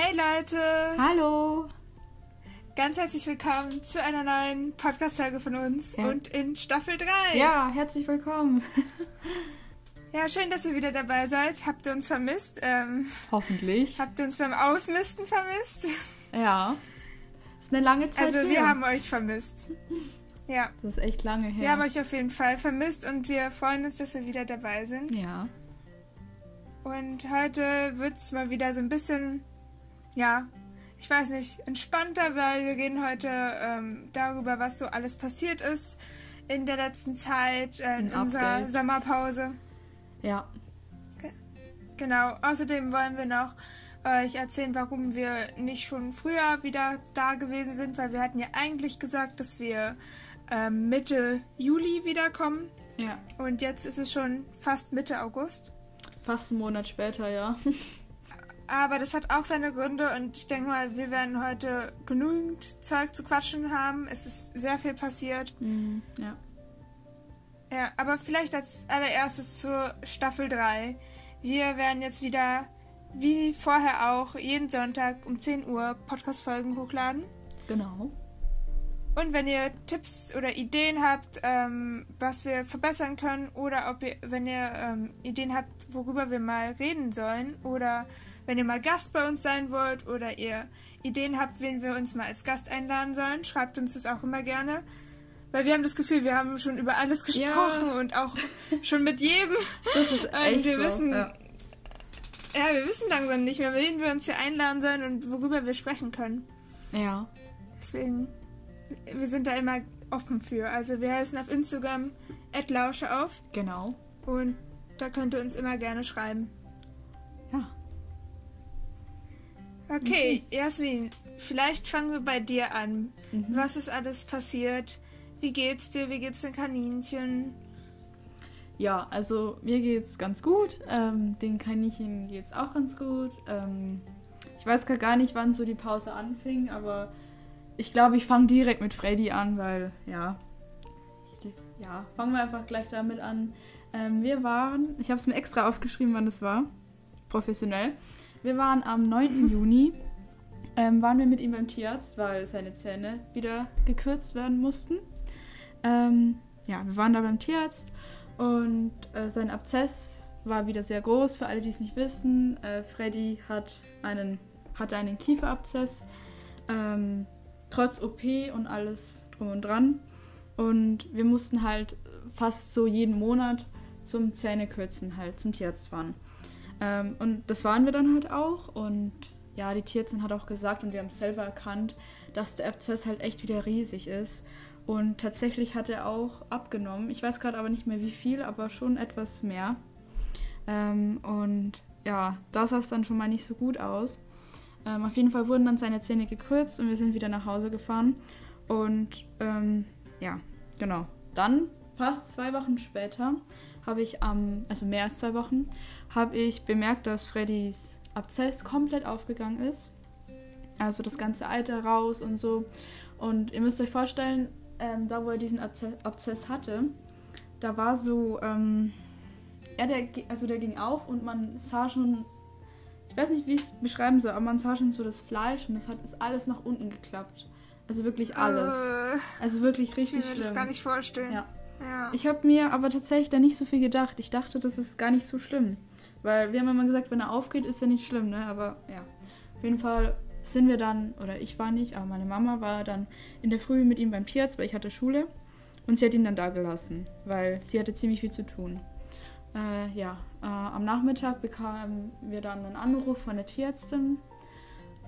Hey Leute! Hallo! Ganz herzlich willkommen zu einer neuen Podcast-Folge von uns Ja. und in Staffel 3. Ja, herzlich willkommen. Ja, schön, dass ihr wieder dabei seid. Habt ihr uns vermisst? Ähm, Hoffentlich. habt ihr uns beim Ausmisten vermisst? Ja. Ist eine lange Zeit Also, her. wir haben euch vermisst. Ja, Das ist echt lange her. wir haben euch auf jeden Fall vermisst und wir freuen uns, dass wir wieder dabei sind. ja. Und heute wird es mal wieder so ein bisschen, ja, ich weiß nicht, entspannter, weil wir reden heute ähm, darüber, was so alles passiert ist in der letzten Zeit, äh, in Ein unserer Update. Sommerpause. Ja. Genau, außerdem wollen wir noch euch erzählen, warum wir nicht schon früher wieder da gewesen sind, weil wir hatten ja eigentlich gesagt, dass wir ähm, Mitte Juli wiederkommen. Ja. Und jetzt ist es schon fast Mitte August. Fast einen Monat später, ja. Aber das hat auch seine Gründe und ich denke mal, wir werden heute genügend Zeug zu quatschen haben. Es ist sehr viel passiert. Mhm. Ja. Ja, aber vielleicht als allererstes zur Staffel 3. Wir werden jetzt wieder, wie vorher auch, jeden Sonntag um 10 Uhr Podcast-Folgen hochladen. Genau. Und wenn ihr Tipps oder Ideen habt, ähm, was wir verbessern können, oder ob ihr, wenn ihr ähm, Ideen habt, worüber wir mal reden sollen, oder wenn ihr mal Gast bei uns sein wollt, oder ihr Ideen habt, wen wir uns mal als Gast einladen sollen, schreibt uns das auch immer gerne. Weil wir haben das Gefühl, wir haben schon über alles gesprochen und auch schon mit jedem. Das ist Und echt wir so. wissen, Ja. ja, wir wissen langsam nicht mehr, wen wir uns hier einladen sollen und worüber wir sprechen können. ja. Deswegen, wir sind da immer offen für. Also wir heißen auf Instagram @lausche auf Genau. und da könnt ihr uns immer gerne schreiben. Okay, Jasmin, vielleicht fangen wir bei dir an. Mhm. Was ist alles passiert? Wie geht's dir? Wie geht's den Kaninchen? Ja, also mir geht's ganz gut. Ähm, den Kaninchen geht's auch ganz gut. Ähm, ich weiß gar nicht, wann so die Pause anfing, aber ich glaube, ich fange direkt mit Freddy an, weil ja, ich, ja, fangen wir einfach gleich damit an. Ähm, wir waren, ich habe es mir extra aufgeschrieben, wann das war, professionell. Wir waren am 9. Juni, ähm, waren wir mit ihm beim Tierarzt, weil seine Zähne wieder gekürzt werden mussten. Ähm, ja, wir waren da beim Tierarzt und äh, sein Abzess war wieder sehr groß. Für alle, die es nicht wissen, äh, Freddy hat einen, hatte einen Kieferabzess, ähm, trotz OP und alles drum und dran. Und wir mussten halt fast so jeden Monat zum Zähnekürzen halt zum Tierarzt fahren. Ähm, und das waren wir dann halt auch. Und ja, die Tierärztin hat auch gesagt und wir haben es selber erkannt, dass der Abzess halt echt wieder riesig ist. Und tatsächlich hat er auch abgenommen. Ich weiß gerade aber nicht mehr wie viel, aber schon etwas mehr. Ähm, und ja, da sah es dann schon mal nicht so gut aus. Ähm, auf jeden Fall wurden dann seine Zähne gekürzt und wir sind wieder nach Hause gefahren. Und ähm, ja, genau. Dann, fast zwei Wochen später, habe ich am, also mehr als zwei Wochen, habe ich bemerkt, dass Freddys Abzess komplett aufgegangen ist. Also das ganze Alter raus und so. Und ihr müsst euch vorstellen, ähm, da wo er diesen Abze- Abzess hatte, da war so, ähm, ja, der, also der ging auf und man sah schon, ich weiß nicht, wie ich es beschreiben soll, aber man sah schon so das Fleisch und das hat ist alles nach unten geklappt. Also wirklich alles. Äh, Also wirklich ich will richtig mir schlimm. das gar nicht vorstellen. Ja. Ja. Ich habe mir aber tatsächlich da nicht so viel gedacht. Ich dachte, das ist gar nicht so schlimm. Weil wir haben immer gesagt, wenn er aufgeht, ist er nicht schlimm, ne? Aber ja. Auf jeden Fall sind wir dann, oder ich war nicht, aber meine Mama war dann in der Früh mit ihm beim Tierarzt, weil ich hatte Schule. Und sie hat ihn dann da gelassen, weil sie hatte ziemlich viel zu tun. Äh, ja, äh, am Nachmittag bekamen wir dann einen Anruf von der Tierärztin,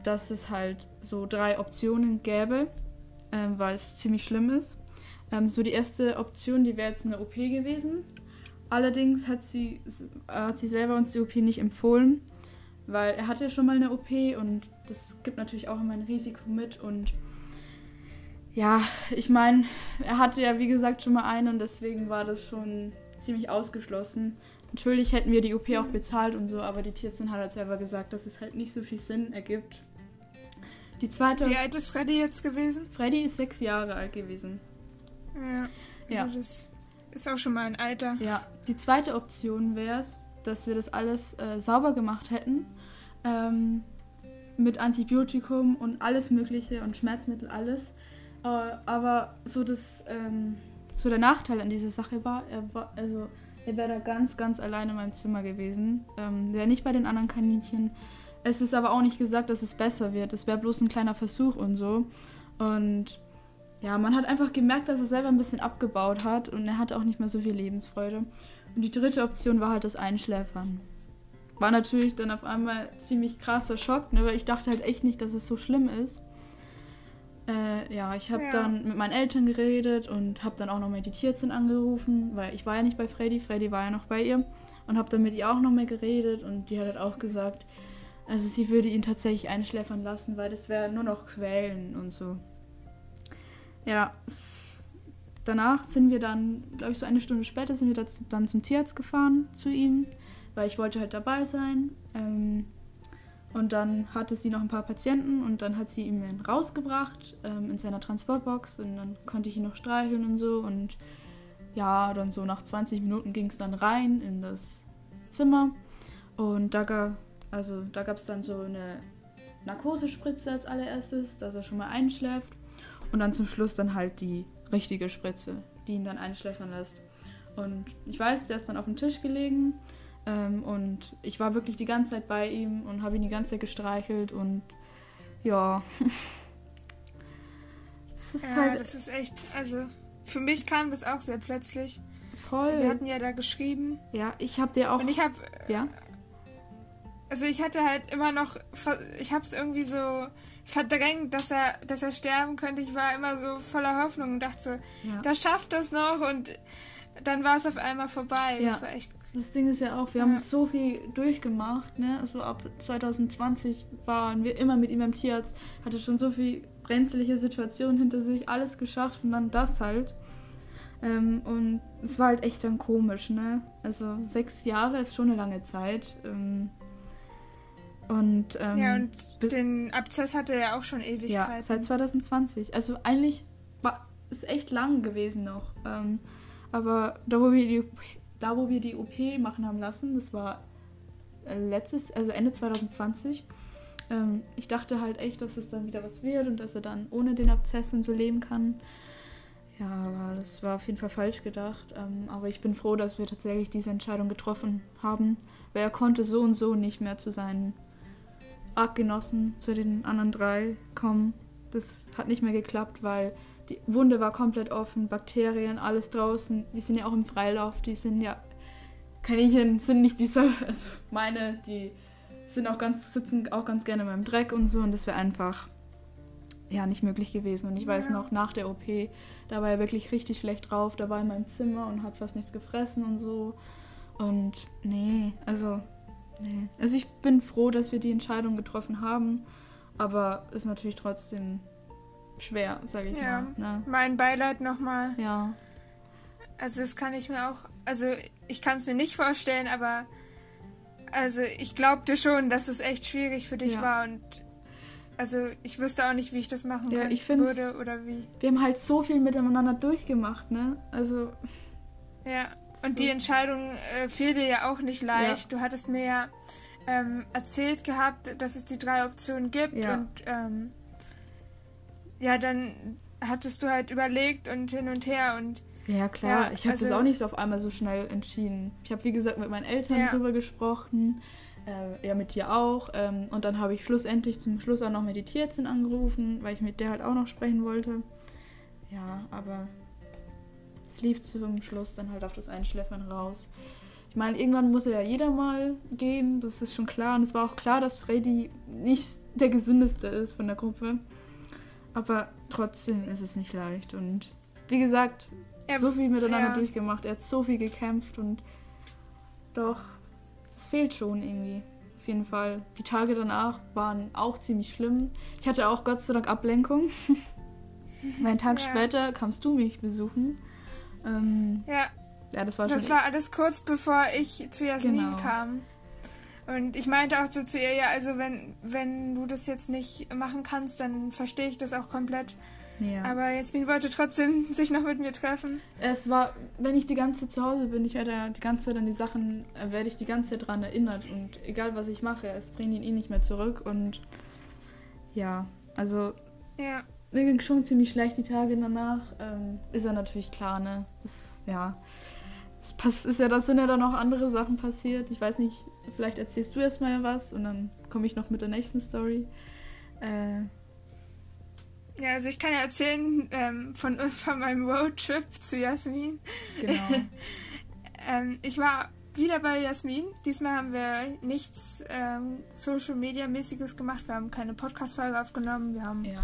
dass es halt so drei Optionen gäbe, äh, weil es ziemlich schlimm ist. Ähm, so die erste Option, die wäre jetzt eine OP gewesen. Allerdings hat sie, äh, hat sie selber uns die OP nicht empfohlen, weil er hatte schon mal eine OP und das gibt natürlich auch immer ein Risiko mit. Und ja, ich meine, er hatte ja wie gesagt schon mal eine und deswegen war das schon ziemlich ausgeschlossen. Natürlich hätten wir die OP auch bezahlt und so, aber die Tierärztin hat halt selber gesagt, dass es halt nicht so viel Sinn ergibt. Die zweite. Wie alt ist Freddy jetzt gewesen? Freddy ist sechs Jahre alt gewesen. Ja. Ja. Also das ist auch schon mal ein Alter. Ja, die zweite Option wäre es, dass wir das alles äh, sauber gemacht hätten. Ähm, mit Antibiotikum und alles Mögliche und Schmerzmittel, alles. Äh, aber so das, ähm, so der Nachteil an dieser Sache war, er war, also er wäre da ganz, ganz alleine in meinem Zimmer gewesen. Ähm, wäre nicht bei den anderen Kaninchen. Es ist aber auch nicht gesagt, dass es besser wird. Es wäre bloß ein kleiner Versuch und so. Und ja, man hat einfach gemerkt, dass er selber ein bisschen abgebaut hat und er hatte auch nicht mehr so viel Lebensfreude. Und die dritte Option war halt das Einschläfern. War natürlich dann auf einmal ziemlich krasser Schock, ne, weil ich dachte halt echt nicht, dass es so schlimm ist. Äh, ja, ich habe ja. dann mit meinen Eltern geredet und habe dann auch nochmal die Tierärztin angerufen, weil ich war ja nicht bei Freddy, Freddy war ja noch bei ihr und habe dann mit ihr auch nochmal geredet und die hat halt auch gesagt, also sie würde ihn tatsächlich einschläfern lassen, weil das wäre nur noch Quälen und so. Ja, danach sind wir dann, glaube ich, so eine Stunde später sind wir dann zum Tierarzt gefahren zu ihm, weil ich wollte halt dabei sein. Ähm, und dann hatte sie noch ein paar Patienten und dann hat sie ihn rausgebracht ähm, in seiner Transportbox und dann konnte ich ihn noch streicheln und so. Und ja, dann so nach 20 Minuten ging es dann rein in das Zimmer. Und da, gab, also, da gab es dann so eine Narkosespritze als allererstes, dass er schon mal einschläft. Und dann zum Schluss dann halt die richtige Spritze, die ihn dann einschläfern lässt. Und ich weiß, der ist dann auf dem Tisch gelegen ähm, und ich war wirklich die ganze Zeit bei ihm und habe ihn die ganze Zeit gestreichelt und ja. das ist ja, halt. Das ist echt, also für mich kam das auch sehr plötzlich. Voll. Wir hatten ja da geschrieben. Ja, ich habe dir auch. Und ich habe. Ja. Also ich hatte halt immer noch, ich habe es irgendwie so verdrängt, dass er, dass er sterben könnte. Ich war immer so voller Hoffnung und dachte so, ja. da schafft das noch und dann war es auf einmal vorbei. Ja. Das war echt das Ding ist ja auch, wir ja. haben so viel durchgemacht, ne? Also ab 2020 waren wir immer mit ihm beim Tierarzt, hatte schon so viel brenzliche Situationen hinter sich, alles geschafft und dann das halt. Ähm, und es war halt echt dann komisch, ne? Also sechs Jahre ist schon eine lange Zeit. Ähm, und, ähm, ja, und den Abzess hatte er auch schon ewig. Ja, seit 2020. Also eigentlich war es echt lang gewesen noch. Ähm, aber da, wo wir die da, wo wir die OP machen haben lassen, das war äh, letztes, also Ende 2020. Ähm, ich dachte halt echt, dass es dann wieder was wird und dass er dann ohne den Abzessen so leben kann. Ja, aber das war auf jeden Fall falsch gedacht. Ähm, aber ich bin froh, dass wir tatsächlich diese Entscheidung getroffen haben, weil er konnte so und so nicht mehr zu seinen Artgenossen, zu den anderen drei kommen. Das hat nicht mehr geklappt, weil die Wunde war komplett offen, Bakterien, alles draußen. Die sind ja auch im Freilauf, die sind ja. Kaninchen sind nicht die soll, also meine, die sind auch ganz, sitzen auch ganz gerne beim Dreck und so und das wäre einfach ja nicht möglich gewesen. Und ich weiß noch, nach der OP, da war er wirklich richtig schlecht drauf, da war in meinem Zimmer und hat fast nichts gefressen und so. Und nee, also, nee. Also ich bin froh, dass wir die Entscheidung getroffen haben, aber ist natürlich trotzdem schwer, sage ich ja. mal. Ne? Mein Beileid nochmal. Ja. Also das kann ich mir auch, also ich kann es mir nicht vorstellen, aber also ich glaubte schon, dass es echt schwierig für dich ja. war und also ich wüsste auch nicht, wie ich das machen ja, ich würde oder wie. Wir haben halt so viel miteinander durchgemacht, ne? Also. Ja, und so. die Entscheidung äh, fiel dir ja auch nicht leicht. Ja. Du hattest mir ja ähm, erzählt gehabt, dass es die drei Optionen gibt ja. und ähm, ja, dann hattest du halt überlegt und hin und her und. Ja, klar. Ja, ich habe also, das auch nicht so auf einmal so schnell entschieden. Ich habe, wie gesagt, mit meinen Eltern ja. drüber gesprochen. Äh, ja, mit dir auch. Ähm, und dann habe ich schlussendlich zum Schluss auch noch mit die Tierärztin angerufen, weil ich mit der halt auch noch sprechen wollte. Ja, aber es lief zum Schluss dann halt auf das Einschläfern raus. Ich meine, irgendwann muss ja jeder mal gehen, das ist schon klar. Und es war auch klar, dass Freddy nicht der gesündeste ist von der Gruppe. Aber trotzdem ist es nicht leicht. Und wie gesagt, er, so viel miteinander ja. durchgemacht. Er hat so viel gekämpft und doch, es fehlt schon irgendwie. Auf jeden Fall. Die Tage danach waren auch ziemlich schlimm. Ich hatte auch Gott sei Dank Ablenkung. Einen Tag ja. später kamst du mich besuchen. Ähm, ja. Ja, das war Das war alles kurz bevor ich zu Jasmin genau. kam. Und ich meinte auch so zu ihr, ja, also wenn, wenn du das jetzt nicht machen kannst, dann verstehe ich das auch komplett. Ja. Aber Jasmin wollte trotzdem sich noch mit mir treffen. Es war, wenn ich die ganze Zeit zu Hause bin, ich werde die ganze Zeit an die Sachen, äh, werde ich die ganze Zeit dran erinnert. Und egal was ich mache, es bringt ihn eh nicht mehr zurück. Und ja, also Ja. Mir ging schon ziemlich schlecht die Tage danach. Ähm, ist ja natürlich klar, ne? Das, ja. Es pass- ist ja, das sind ja dann noch andere Sachen passiert. Ich weiß nicht, vielleicht erzählst du erstmal was und dann komme ich noch mit der nächsten Story. Äh, Ja, also ich kann ja erzählen ähm, von, von meinem Roadtrip zu Jasmin. genau. Ähm, ich war wieder bei Jasmin. Diesmal haben wir nichts ähm, Social Media mäßiges gemacht. Wir haben keine Podcast-Folge aufgenommen. Wir haben ja.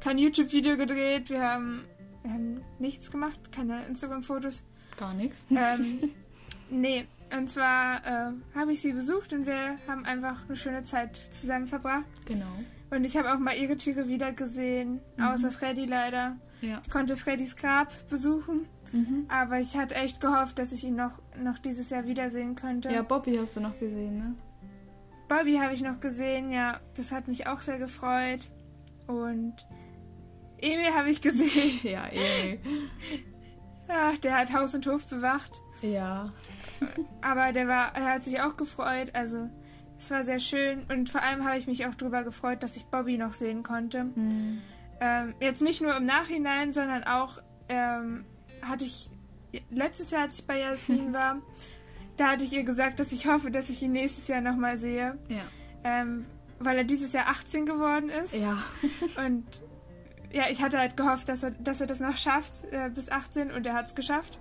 Kein YouTube-Video gedreht. Wir haben, wir haben nichts gemacht. Keine Instagram-Fotos. Gar nichts. ähm, nee, und zwar äh, habe ich sie besucht und wir haben einfach eine schöne Zeit zusammen verbracht. Genau. Und ich habe auch mal ihre Tiere wieder gesehen, Mhm. außer Freddy leider. Ja. Ich konnte Freddys Grab besuchen, Mhm. aber ich hatte echt gehofft, dass ich ihn noch, noch dieses Jahr wiedersehen könnte. Ja, Bobby hast du noch gesehen, ne? Bobby habe ich noch gesehen, ja, das hat mich auch sehr gefreut. Und Emil habe ich gesehen. Ja, eh. Ach, der hat Haus und Hof bewacht. Ja. Aber der war, er hat sich auch gefreut. Also es war sehr schön und vor allem habe ich mich auch darüber gefreut, dass ich Bobby noch sehen konnte. Mhm. Ähm, jetzt nicht nur im Nachhinein, sondern auch ähm, hatte ich letztes Jahr, als ich bei Jasmin war, da hatte ich ihr gesagt, dass ich hoffe, dass ich ihn nächstes Jahr nochmal sehe, Ja. ähm, weil er dieses Jahr 18 geworden ist. Ja. Und ja, ich hatte halt gehofft, dass er, dass er das noch schafft äh, bis 18 und er hat es geschafft.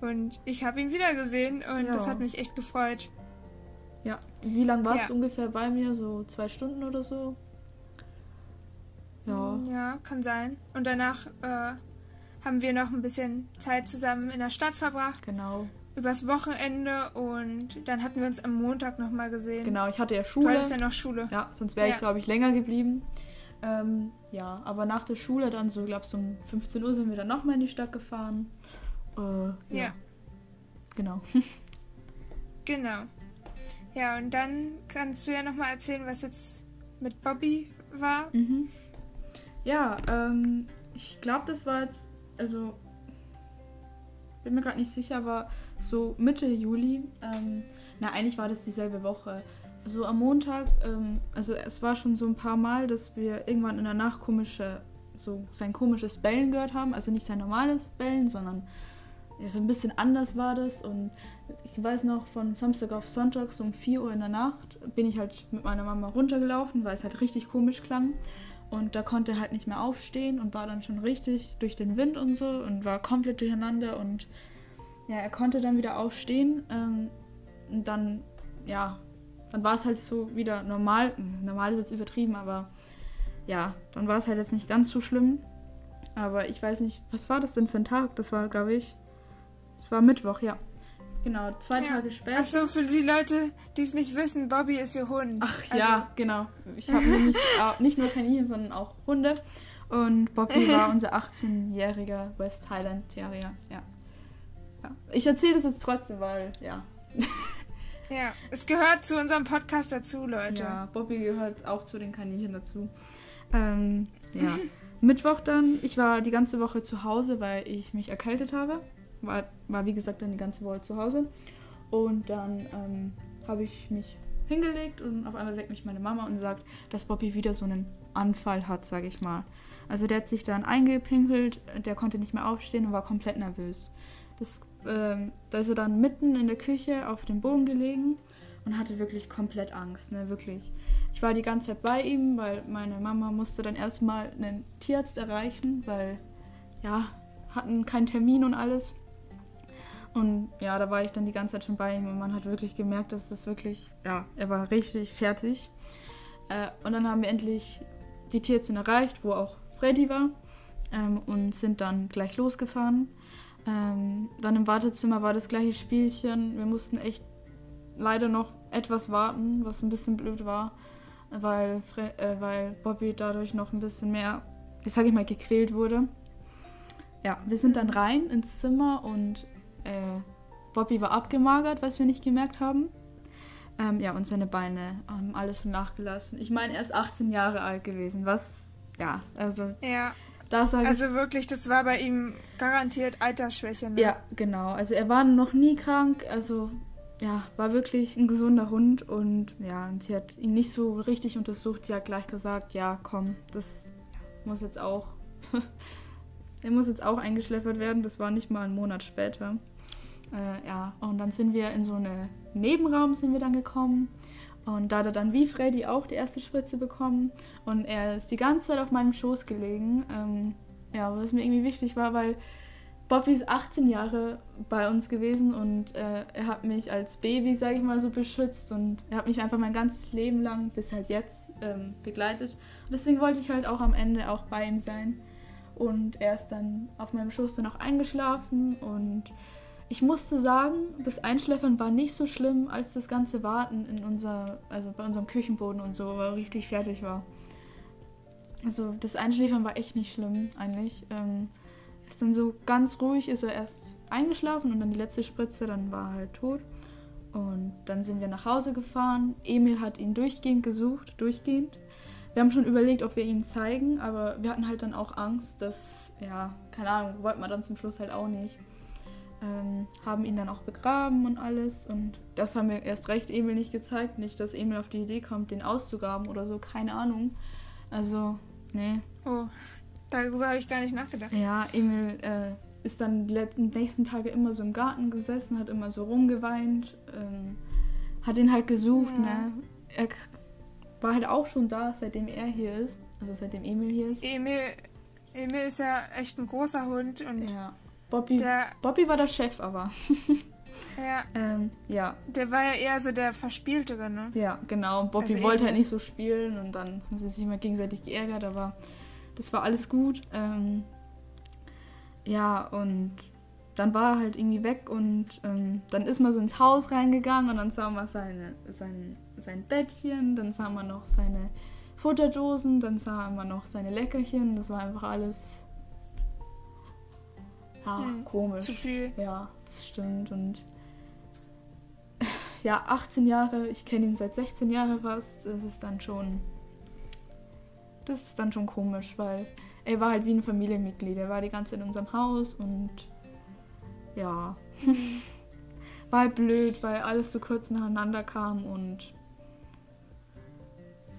Und ich habe ihn wieder gesehen und Ja. das hat mich echt gefreut. Ja. Wie lange warst Ja. du ungefähr bei mir? So zwei Stunden oder so? Ja. Ja, kann sein. Und danach äh, haben wir noch ein bisschen Zeit zusammen in der Stadt verbracht, Genau. übers Wochenende und dann hatten wir uns am Montag nochmal gesehen. Genau, ich hatte ja Du Schule. hattest ja noch Schule. Ja, sonst wäre ich, Ja. glaube ich, länger geblieben. Ähm, ja, aber nach der Schule dann so, glaube ich, so um 15 Uhr sind wir dann nochmal in die Stadt gefahren. Äh, ja. Ja. Genau. Genau. Ja, und dann kannst du ja nochmal erzählen, was jetzt mit Bobby war. Mhm. Ja, ähm, ich glaube, das war jetzt, also, bin mir gerade nicht sicher, aber so Mitte Juli, ähm, na, eigentlich war das dieselbe Woche. So am Montag, ähm, also es war schon so ein paar Mal, dass wir irgendwann in der Nacht komische, so sein komisches Bellen gehört haben. Also nicht sein normales Bellen, sondern ja, so ein bisschen anders war das. Und ich weiß noch, von Samstag auf Sonntag, so um 4 Uhr in der Nacht, bin ich halt mit meiner Mama runtergelaufen, weil es halt richtig komisch klang. Und da konnte er halt nicht mehr aufstehen und war dann schon richtig durch den Wind und so und war komplett durcheinander. Und ja, er konnte dann wieder aufstehen. Ähm, und dann, ja, dann war es halt so wieder normal. Normal ist jetzt übertrieben, aber ja, dann war es halt jetzt nicht ganz so schlimm. Aber ich weiß nicht, was war das denn für ein Tag? Das war, glaube ich, es war Mittwoch, ja. Genau, zwei Ja. Tage später. Ach so, für die Leute, die es nicht wissen, Bobby ist ihr Hund. Ach Also, ja, genau. Ich habe nämlich nicht nur Kaninchen, sondern auch Hunde. Und Bobby war unser 18-jähriger West Highland Terrier. Ja. ja. Ich erzähle das jetzt trotzdem, weil, ja. Ja, es gehört zu unserem Podcast dazu, Leute. Ja, Bobby gehört auch zu den Kaninchen dazu. Ähm, ja. Mittwoch dann, ich war die ganze Woche zu Hause, weil ich mich erkältet habe. War, war wie gesagt dann die ganze Woche zu Hause. Und dann ähm, habe ich mich hingelegt und auf einmal weckt mich meine Mama und sagt, dass Bobby wieder so einen Anfall hat, sage ich mal. Also der hat sich dann eingepinkelt, der konnte nicht mehr aufstehen und war komplett nervös. Das, ähm, da ist er dann mitten in der Küche auf dem Boden gelegen und hatte wirklich komplett Angst, ne, wirklich. Ich war die ganze Zeit bei ihm, weil meine Mama musste dann erstmal einen Tierarzt erreichen, weil, ja, hatten keinen Termin und alles. Und ja, da war ich dann die ganze Zeit schon bei ihm und man hat wirklich gemerkt, dass das wirklich, ja, er war richtig fertig. Äh, und dann haben wir endlich die Tierärztin erreicht, wo auch Freddy war ähm, und sind dann gleich losgefahren. Ähm, dann im Wartezimmer war das gleiche Spielchen. Wir mussten echt leider noch etwas warten, was ein bisschen blöd war, weil, Fre äh, weil Bobby dadurch noch ein bisschen mehr, ich sage ich mal, gequält wurde. Ja, wir sind dann rein ins Zimmer und äh, Bobby war abgemagert, was wir nicht gemerkt haben. Ähm, ja, und seine Beine haben alles schon nachgelassen. Ich meine, er ist 18 Jahre alt gewesen, was, ja, also Ja, da sage ich also wirklich, das war bei ihm garantiert Altersschwäche. Ne? Ja, genau. Also er war noch nie krank. Also ja, war wirklich ein gesunder Hund und ja, und sie hat ihn nicht so richtig untersucht. Sie hat gleich gesagt, ja, komm, das muss jetzt auch, er muss jetzt auch eingeschläfert werden. Das war nicht mal einen Monat später. Äh, ja, und dann sind wir in so einen Nebenraum sind wir dann gekommen. Und da hat er dann wie Freddy auch die erste Spritze bekommen. Und er ist die ganze Zeit auf meinem Schoß gelegen. Ähm, ja, was mir irgendwie wichtig war, weil Bobby ist 18 Jahre bei uns gewesen und äh, er hat mich als Baby, sage ich mal, so beschützt und er hat mich einfach mein ganzes Leben lang bis halt jetzt ähm, begleitet. Und deswegen wollte ich halt auch am Ende auch bei ihm sein. Und er ist dann auf meinem Schoß dann auch eingeschlafen und ich musste sagen, das Einschläfern war nicht so schlimm, als das ganze Warten in unser, also bei unserem Küchenboden und so, weil richtig fertig war. Also das Einschläfern war echt nicht schlimm eigentlich. Ähm, ist dann so ganz ruhig, ist er erst eingeschlafen und dann die letzte Spritze, dann war er halt tot. Und dann sind wir nach Hause gefahren. Emil hat ihn durchgehend gesucht, durchgehend. Wir haben schon überlegt, ob wir ihn zeigen, aber wir hatten halt dann auch Angst, dass, ja, keine Ahnung, wollten wir dann zum Schluss halt auch nicht. Ähm, haben ihn dann auch begraben und alles. Und das haben wir erst recht Emil nicht gezeigt. Nicht, dass Emil auf die Idee kommt, den auszugraben oder so, keine Ahnung. Also, nee. Oh, darüber habe ich gar nicht nachgedacht. Ja, Emil äh, ist dann die letzten, nächsten Tage immer so im Garten gesessen, hat immer so rumgeweint, ähm, hat ihn halt gesucht, ja. ne? Er war halt auch schon da, seitdem er hier ist. Also seitdem Emil hier ist. Emil, Emil ist ja echt ein großer Hund und ja. Bobby, der, Bobby war der Chef, aber. ja. Ähm, ja. Der war ja eher so der Verspieltere, ne? Ja, genau. Bobby also wollte halt nicht so spielen und dann haben sie sich immer gegenseitig geärgert, aber das war alles gut. Ähm, ja, und dann war er halt irgendwie weg und ähm, dann ist man so ins Haus reingegangen und dann sah man seine, sein, sein Bettchen, dann sah man noch seine Futterdosen, dann sah man noch seine Leckerchen. Das war einfach alles ja, hm, komisch. Zu viel. Ja, das stimmt. Und ja, 18 Jahre, ich kenne ihn seit 16 Jahren fast. Das ist dann schon. Das ist dann schon komisch, weil er war halt wie ein Familienmitglied. Er war die ganze Zeit in unserem Haus und ja. war halt blöd, weil alles so kurz nacheinander kam und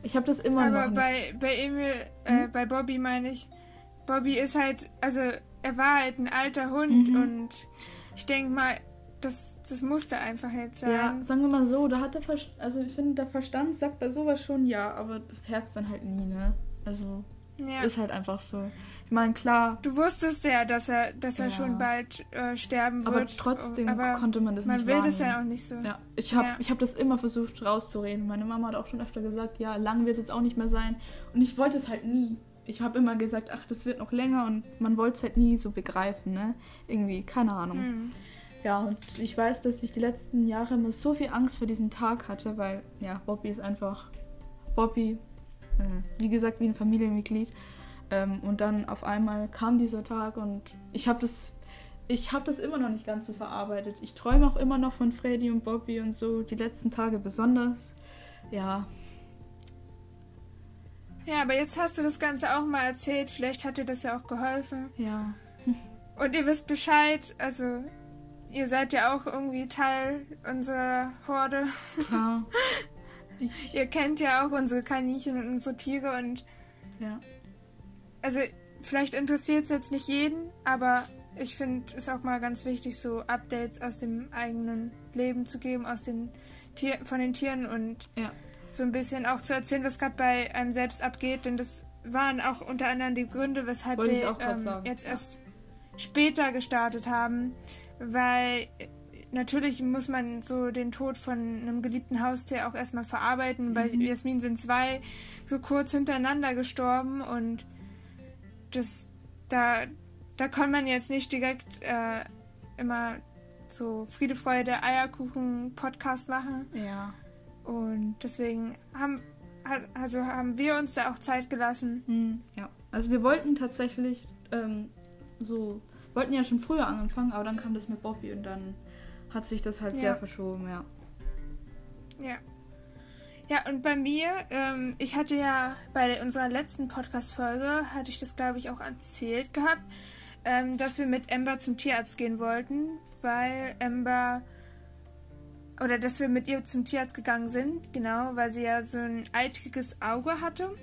ich habe das immer Aber noch. Aber bei, bei Emil, äh, hm? bei Bobby meine ich, Bobby ist halt, also er war halt ein alter Hund mhm. und ich denke mal, das, das musste einfach jetzt sein. Ja, sagen wir mal so, da hat der Verstand, also ich finde, der Verstand sagt bei sowas schon ja, aber das Herz dann halt nie, ne? Also ja. ist halt einfach so. Ich meine, klar. Du wusstest ja, dass er, dass er ja. schon bald äh, sterben wird. Aber trotzdem aber konnte man das man nicht Man will das ja auch nicht so. Ja, ich habe ja. hab das immer versucht rauszureden. Meine Mama hat auch schon öfter gesagt, ja, lang wird es jetzt auch nicht mehr sein. Und ich wollte es halt nie ich habe immer gesagt, ach, das wird noch länger und man wollte es halt nie so begreifen, ne? Irgendwie, keine Ahnung. Mhm. Ja, und ich weiß, dass ich die letzten Jahre immer so viel Angst vor diesem Tag hatte, weil, ja, Bobby ist einfach Bobby, äh, wie gesagt, wie ein Familienmitglied. Ähm, und dann auf einmal kam dieser Tag und ich habe das, ich habe das immer noch nicht ganz so verarbeitet. Ich träume auch immer noch von Freddy und Bobby und so, die letzten Tage besonders. Ja, ja, aber jetzt hast du das Ganze auch mal erzählt. Vielleicht hat dir das ja auch geholfen. Ja. Und ihr wisst Bescheid. Also, ihr seid ja auch irgendwie Teil unserer Horde. Ja. ihr kennt ja auch unsere Kaninchen und unsere Tiere und. Ja. Also, vielleicht interessiert es jetzt nicht jeden, aber ich finde es auch mal ganz wichtig, so Updates aus dem eigenen Leben zu geben, aus den Tier von den Tieren und. Ja so ein bisschen auch zu erzählen, was gerade bei einem selbst abgeht. Denn das waren auch unter anderem die Gründe, weshalb Wollte wir ähm, jetzt erst später gestartet haben. Weil natürlich muss man so den Tod von einem geliebten Haustier auch erstmal verarbeiten. Mhm. Bei Jasmin sind zwei so kurz hintereinander gestorben und das da da kann man jetzt nicht direkt äh, immer so Friede, Freude, Eierkuchen Podcast machen. Ja. Und deswegen haben, also haben wir uns da auch Zeit gelassen. Mhm, ja, also wir wollten tatsächlich ähm, so, wollten ja schon früher angefangen, aber dann kam das mit Bobby und dann hat sich das halt ja. sehr verschoben, ja. Ja. Ja, und bei mir, ähm, ich hatte ja bei unserer letzten Podcast-Folge, hatte ich das glaube ich auch erzählt gehabt, ähm, dass wir mit Ember zum Tierarzt gehen wollten, weil Ember oder dass wir mit ihr zum Tierarzt gegangen sind, genau, weil sie ja so ein eitriges Auge hatte.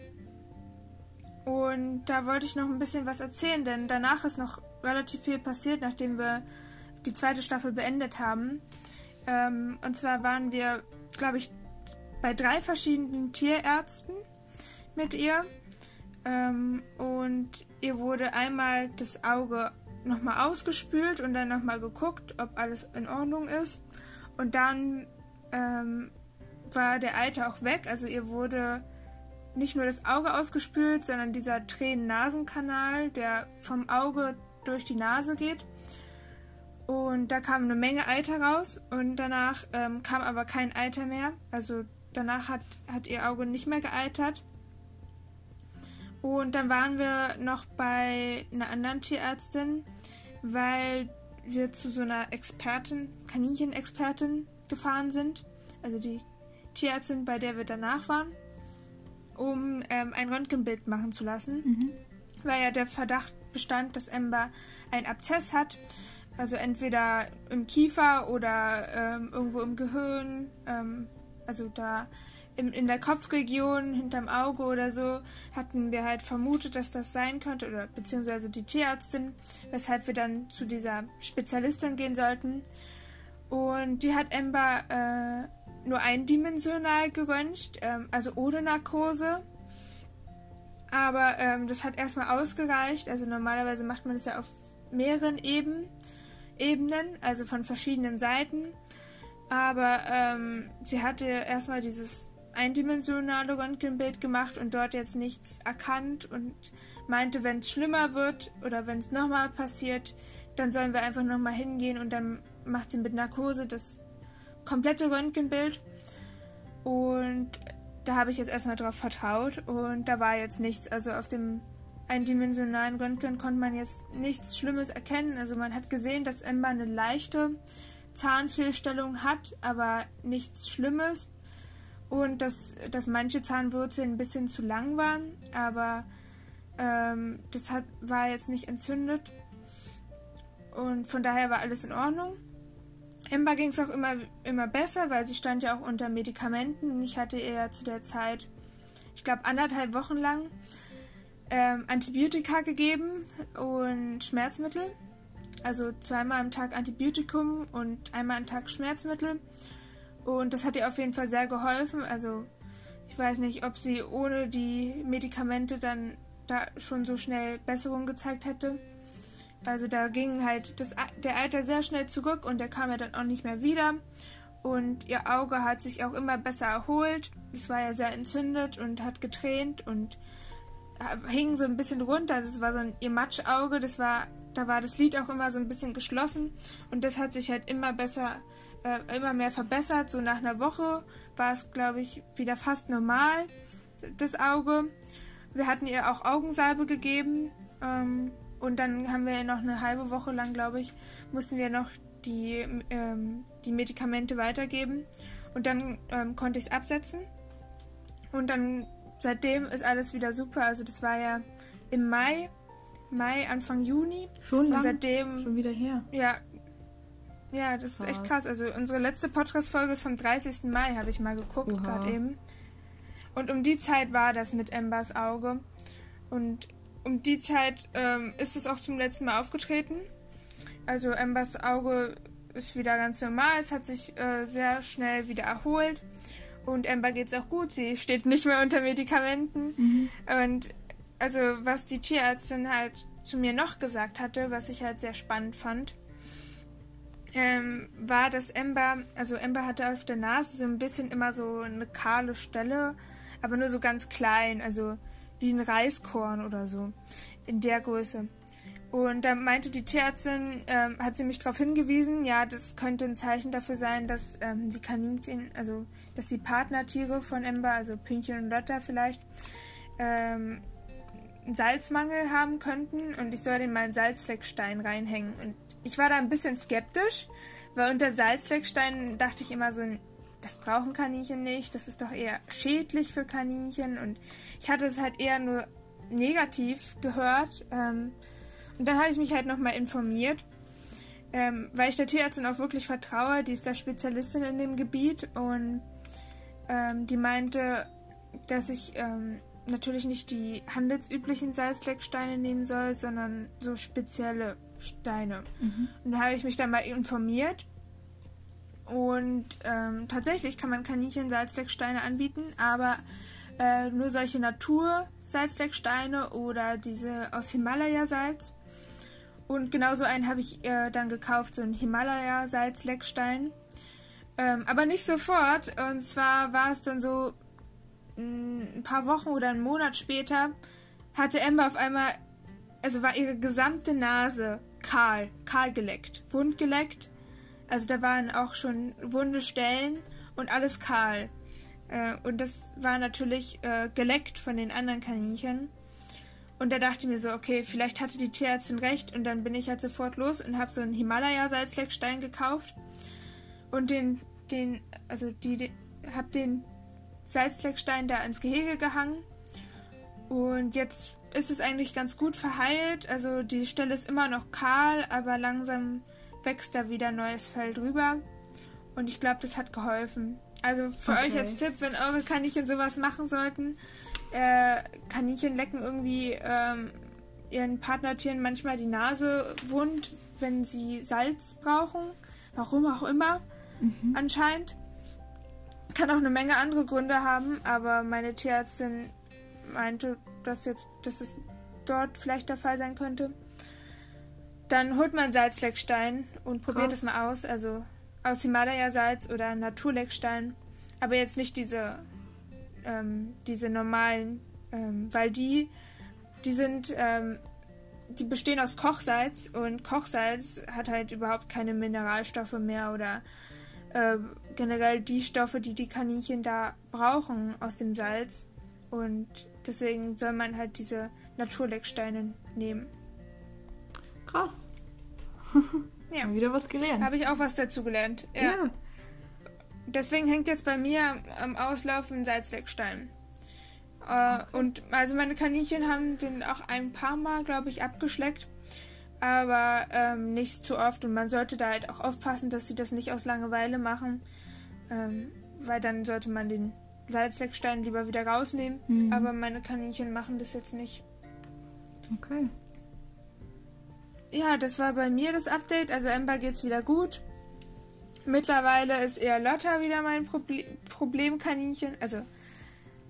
Und da wollte ich noch ein bisschen was erzählen, denn danach ist noch relativ viel passiert, nachdem wir die zweite Staffel beendet haben. Ähm, und zwar waren wir, glaube ich, bei drei verschiedenen Tierärzten mit ihr. Ähm, und ihr wurde einmal das Auge nochmal ausgespült und dann nochmal geguckt, ob alles in Ordnung ist. Und dann ähm, war der Eiter auch weg. Also ihr wurde nicht nur das Auge ausgespült, sondern dieser Tränen-Nasenkanal, der vom Auge durch die Nase geht. Und da kam eine Menge Eiter raus und danach ähm, kam aber kein Eiter mehr. Also danach hat, hat ihr Auge nicht mehr geeitert. Und dann waren wir noch bei einer anderen Tierärztin, weil wir zu so einer Expertin, Kaninchenexpertin gefahren sind. Also die Tierärztin, bei der wir danach waren, um ähm, ein Röntgenbild machen zu lassen. Mhm. Weil ja der Verdacht bestand, dass Ember ein Abzess hat. Also entweder im Kiefer oder ähm, irgendwo im Gehirn. Ähm, also da in, in der Kopfregion, hinterm Auge oder so, hatten wir halt vermutet, dass das sein könnte, oder beziehungsweise die Tierärztin, weshalb wir dann zu dieser Spezialistin gehen sollten. Und die hat Ember äh, nur eindimensional geröntgt, ähm, also ohne Narkose. Aber ähm, das hat erstmal ausgereicht. Also normalerweise macht man das ja auf mehreren Eben, Ebenen, also von verschiedenen Seiten. Aber ähm, sie hatte erstmal dieses eindimensionale Röntgenbild gemacht und dort jetzt nichts erkannt und meinte, wenn es schlimmer wird oder wenn es nochmal passiert, dann sollen wir einfach nochmal hingehen und dann macht sie mit Narkose das komplette Röntgenbild. Und da habe ich jetzt erstmal drauf vertraut und da war jetzt nichts. Also auf dem eindimensionalen Röntgen konnte man jetzt nichts Schlimmes erkennen. Also man hat gesehen, dass Emma eine leichte Zahnfehlstellung hat, aber nichts Schlimmes und dass, dass manche Zahnwurzeln ein bisschen zu lang waren, aber ähm, das hat, war jetzt nicht entzündet und von daher war alles in Ordnung. Emma ging es auch immer, immer besser, weil sie stand ja auch unter Medikamenten. Ich hatte ihr zu der Zeit, ich glaube, anderthalb Wochen lang ähm, Antibiotika gegeben und Schmerzmittel. Also zweimal am Tag Antibiotikum und einmal am Tag Schmerzmittel. Und das hat ihr auf jeden Fall sehr geholfen. Also ich weiß nicht, ob sie ohne die Medikamente dann da schon so schnell Besserung gezeigt hätte. Also da ging halt das, der Alter sehr schnell zurück und der kam ja dann auch nicht mehr wieder. Und ihr Auge hat sich auch immer besser erholt. Es war ja sehr entzündet und hat getränt und hing so ein bisschen runter. Also es war so ein ihr Matschauge. Das war, da war das Lid auch immer so ein bisschen geschlossen und das hat sich halt immer besser äh, immer mehr verbessert. So nach einer Woche war es, glaube ich, wieder fast normal, das Auge. Wir hatten ihr auch Augensalbe gegeben. Ähm, und dann haben wir noch eine halbe Woche lang, glaube ich, mussten wir noch die, ähm, die Medikamente weitergeben. Und dann ähm, konnte ich es absetzen. Und dann seitdem ist alles wieder super. Also das war ja im Mai, Mai, Anfang Juni. Schon lang? Und seitdem. Schon wieder her. Ja, ja, das ist echt krass. Also unsere letzte Podcast-Folge ist vom 30. Mai, habe ich mal geguckt gerade eben. Und um die Zeit war das mit Embers Auge. Und um die Zeit ähm, ist es auch zum letzten Mal aufgetreten. Also Embers Auge ist wieder ganz normal. Es hat sich äh, sehr schnell wieder erholt. Und Ember geht es auch gut. Sie steht nicht mehr unter Medikamenten. Mhm. Und also was die Tierärztin halt zu mir noch gesagt hatte, was ich halt sehr spannend fand, ähm, war, dass Ember, also Ember hatte auf der Nase so ein bisschen immer so eine kahle Stelle, aber nur so ganz klein, also wie ein Reiskorn oder so, in der Größe. Und da meinte die Tierärztin, ähm, hat sie mich darauf hingewiesen, ja, das könnte ein Zeichen dafür sein, dass ähm, die Kaninchen, also dass die Partnertiere von Ember, also Pünktchen und Lotta vielleicht, ähm, Salzmangel haben könnten und ich soll den mal einen Salzleckstein reinhängen. Und ich war da ein bisschen skeptisch, weil unter Salzleckstein dachte ich immer so, das brauchen Kaninchen nicht, das ist doch eher schädlich für Kaninchen und ich hatte es halt eher nur negativ gehört. Ähm, und dann habe ich mich halt nochmal informiert. ähm, weil ich der Tierärztin auch wirklich vertraue, die ist da Spezialistin in dem Gebiet und ähm, die meinte, dass ich ähm, natürlich nicht die handelsüblichen Salzlecksteine nehmen soll, sondern so spezielle Steine. Mhm. Und da habe ich mich dann mal informiert. Und ähm, tatsächlich kann man Kaninchen Salzlecksteine anbieten, aber äh, nur solche Natur-Salzlecksteine oder diese aus Himalaya-Salz. Und genauso einen habe ich äh, dann gekauft, so einen Himalaya-Salzleckstein. Ähm, aber nicht sofort. Und zwar war es dann so ein paar Wochen oder einen Monat später, hatte Ember auf einmal, also war ihre gesamte Nase kahl, kahl geleckt, wund geleckt. Also da waren auch schon wunde Stellen und alles kahl. Äh, und das war natürlich äh, geleckt von den anderen Kaninchen. Und da dachte ich mir so, okay, vielleicht hatte die Tierärztin recht. Und dann bin ich halt sofort los und habe so einen Himalaya-Salzleckstein gekauft. Und den, den, also die, den, hab den Salzleckstein da ins Gehege gehangen. Und jetzt ist es eigentlich ganz gut verheilt. Also die Stelle ist immer noch kahl, aber langsam wächst da wieder neues Fell drüber. Und ich glaube, das hat geholfen. Also für okay. euch als Tipp, wenn eure Kaninchen sowas machen sollten, äh, Kaninchen lecken irgendwie ähm, ihren Partnertieren manchmal die Nase wund, wenn sie Salz brauchen. Warum auch immer. Mhm. Anscheinend. Kann auch eine Menge andere Gründe haben, aber meine Tierärztin meinte, dass jetzt, dass es dort vielleicht der Fall sein könnte. Dann holt man Salzleckstein und probiert es mal aus. Also aus Himalaya-Salz oder Naturleckstein. Aber jetzt nicht diese, ähm, diese normalen, ähm, weil die, die sind, ähm, die bestehen aus Kochsalz und Kochsalz hat halt überhaupt keine Mineralstoffe mehr oder äh, generell die Stoffe, die die Kaninchen da brauchen aus dem Salz. Und deswegen soll man halt diese Naturlecksteine nehmen. Krass. ja. Wieder was gelernt. Habe ich auch was dazu gelernt. Ja. ja. Deswegen hängt jetzt bei mir am Auslauf ein Salzleckstein. Äh, und also meine Kaninchen haben den auch ein paar Mal, glaube ich, abgeschleckt aber ähm, nicht zu oft. Und man sollte da halt auch aufpassen, dass sie das nicht aus Langeweile machen, ähm, weil dann sollte man den Salzleckstein lieber wieder rausnehmen. Mhm. Aber meine Kaninchen machen das jetzt nicht. Okay. Ja, das war bei mir das Update. Also Ember geht's wieder gut. Mittlerweile ist eher Lotta wieder mein Proble Problemkaninchen. Also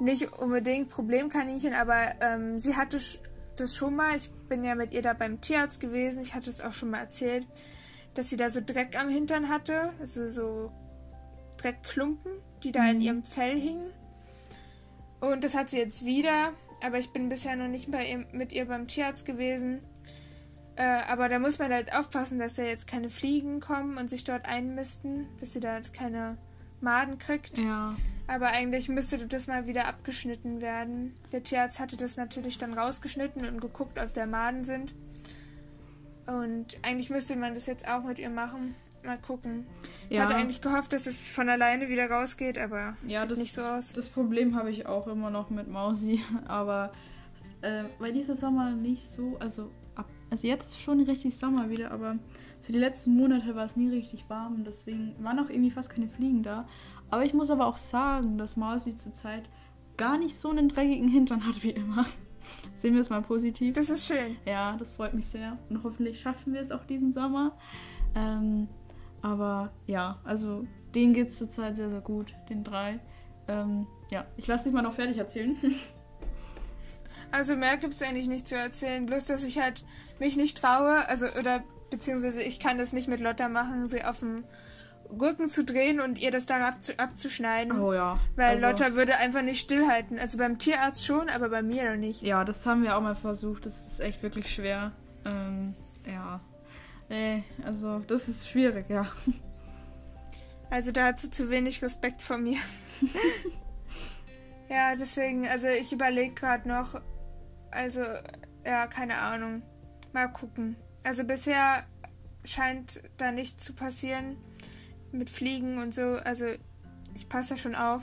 nicht unbedingt Problemkaninchen, aber ähm, sie hatte das schon mal. Ich bin ja mit ihr da beim Tierarzt gewesen. Ich hatte es auch schon mal erzählt, dass sie da so Dreck am Hintern hatte. Also so Dreckklumpen, die da mhm. in ihrem Fell hingen. Und das hat sie jetzt wieder. Aber ich bin bisher noch nicht bei ihr, mit ihr beim Tierarzt gewesen. Äh, aber da muss man halt aufpassen, dass da jetzt keine Fliegen kommen und sich dort einmisten, dass sie da keine Maden kriegt. Ja. Aber eigentlich müsste das mal wieder abgeschnitten werden. Der Tierarzt hatte das natürlich dann rausgeschnitten und geguckt, ob da Maden sind. Und eigentlich müsste man das jetzt auch mit ihr machen. Mal gucken. Ja. Ich hatte eigentlich gehofft, dass es von alleine wieder rausgeht, aber ja, sieht das, nicht so aus. Das Problem habe ich auch immer noch mit Mausi. Aber äh, weil dieser Sommer nicht so, also ab, also jetzt ist schon richtig Sommer wieder, aber für die letzten Monate war es nie richtig warm und deswegen waren auch irgendwie fast keine Fliegen da. Aber ich muss aber auch sagen, dass Mausi zurzeit gar nicht so einen dreckigen Hintern hat wie immer. Sehen wir es mal positiv. Das ist schön. Ja, das freut mich sehr. Und hoffentlich schaffen wir es auch diesen Sommer. Ähm, aber ja, also denen geht es zurzeit sehr, sehr gut, den drei. Ähm, ja, ich lasse dich mal noch fertig erzählen. also mehr gibt es eigentlich nicht zu erzählen. Bloß, dass ich halt mich nicht traue, also oder beziehungsweise ich kann das nicht mit Lotta machen, sie auf dem Gurken zu drehen und ihr das da abzu abzuschneiden. Oh ja. Weil also, Lotta würde einfach nicht stillhalten. Also beim Tierarzt schon, aber bei mir noch nicht. Ja, das haben wir auch mal versucht. Das ist echt wirklich schwer. Ähm, ja. Nee, also das ist schwierig, ja. Also da hat sie zu wenig Respekt vor mir. ja, deswegen, also ich überlege gerade noch. Also, ja, keine Ahnung. Mal gucken. Also bisher scheint da nichts zu passieren mit Fliegen und so. Also ich passe da schon auf.